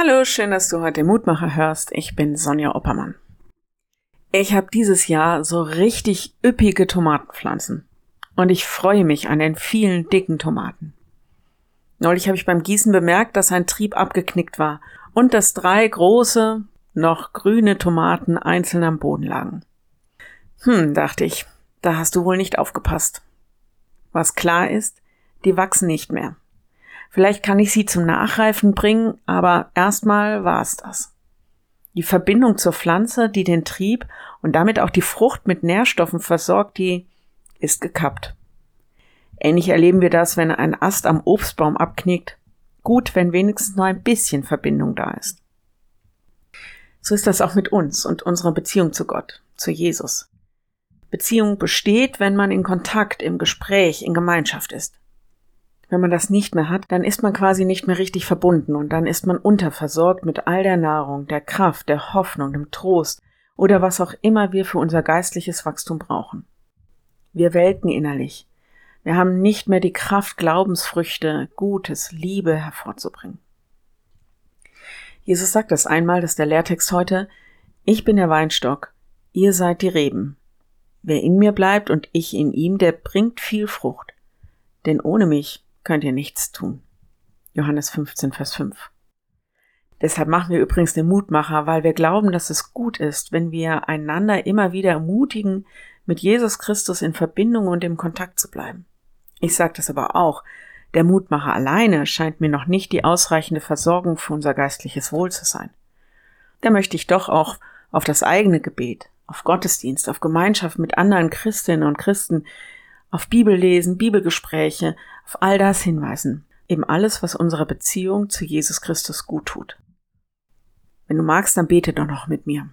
Hallo, schön, dass du heute Mutmacher hörst. Ich bin Sonja Oppermann. Ich habe dieses Jahr so richtig üppige Tomatenpflanzen und ich freue mich an den vielen dicken Tomaten. Neulich habe ich beim Gießen bemerkt, dass ein Trieb abgeknickt war und dass drei große, noch grüne Tomaten einzeln am Boden lagen. Hm, dachte ich, da hast du wohl nicht aufgepasst. Was klar ist, die wachsen nicht mehr. Vielleicht kann ich sie zum Nachreifen bringen, aber erstmal war es das. Die Verbindung zur Pflanze, die den Trieb und damit auch die Frucht mit Nährstoffen versorgt, die ist gekappt. Ähnlich erleben wir das, wenn ein Ast am Obstbaum abknickt. Gut, wenn wenigstens nur ein bisschen Verbindung da ist. So ist das auch mit uns und unserer Beziehung zu Gott, zu Jesus. Beziehung besteht, wenn man in Kontakt, im Gespräch, in Gemeinschaft ist. Wenn man das nicht mehr hat, dann ist man quasi nicht mehr richtig verbunden und dann ist man unterversorgt mit all der Nahrung, der Kraft, der Hoffnung, dem Trost oder was auch immer wir für unser geistliches Wachstum brauchen. Wir welken innerlich. Wir haben nicht mehr die Kraft, Glaubensfrüchte, Gutes, Liebe hervorzubringen. Jesus sagt es einmal, dass der Lehrtext heute, ich bin der Weinstock, ihr seid die Reben. Wer in mir bleibt und ich in ihm, der bringt viel Frucht. Denn ohne mich könnt ihr nichts tun. Johannes 15, Vers 5. Deshalb machen wir übrigens den Mutmacher, weil wir glauben, dass es gut ist, wenn wir einander immer wieder ermutigen, mit Jesus Christus in Verbindung und im Kontakt zu bleiben. Ich sage das aber auch, der Mutmacher alleine scheint mir noch nicht die ausreichende Versorgung für unser geistliches Wohl zu sein. Da möchte ich doch auch auf das eigene Gebet, auf Gottesdienst, auf Gemeinschaft mit anderen Christinnen und Christen, auf Bibellesen, Bibelgespräche, auf all das hinweisen. Eben alles, was unserer Beziehung zu Jesus Christus gut tut. Wenn du magst, dann bete doch noch mit mir.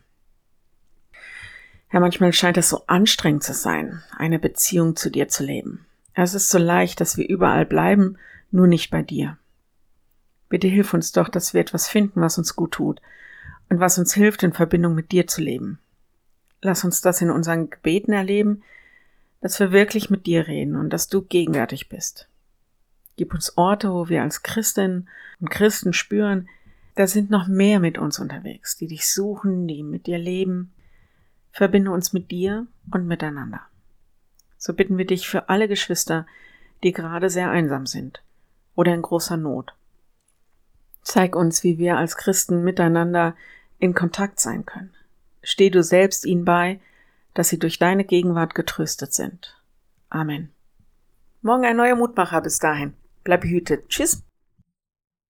Ja, manchmal scheint es so anstrengend zu sein, eine Beziehung zu dir zu leben. Es ist so leicht, dass wir überall bleiben, nur nicht bei dir. Bitte hilf uns doch, dass wir etwas finden, was uns gut tut und was uns hilft, in Verbindung mit dir zu leben. Lass uns das in unseren Gebeten erleben, dass wir wirklich mit dir reden und dass du gegenwärtig bist. Gib uns Orte, wo wir als Christinnen und Christen spüren, da sind noch mehr mit uns unterwegs, die dich suchen, die mit dir leben. Verbinde uns mit dir und miteinander. So bitten wir dich für alle Geschwister, die gerade sehr einsam sind oder in großer Not. Zeig uns, wie wir als Christen miteinander in Kontakt sein können. Steh du selbst ihnen bei, dass sie durch deine Gegenwart getröstet sind. Amen. Morgen ein neuer Mutmacher. Bis dahin. Bleib behütet. Tschüss.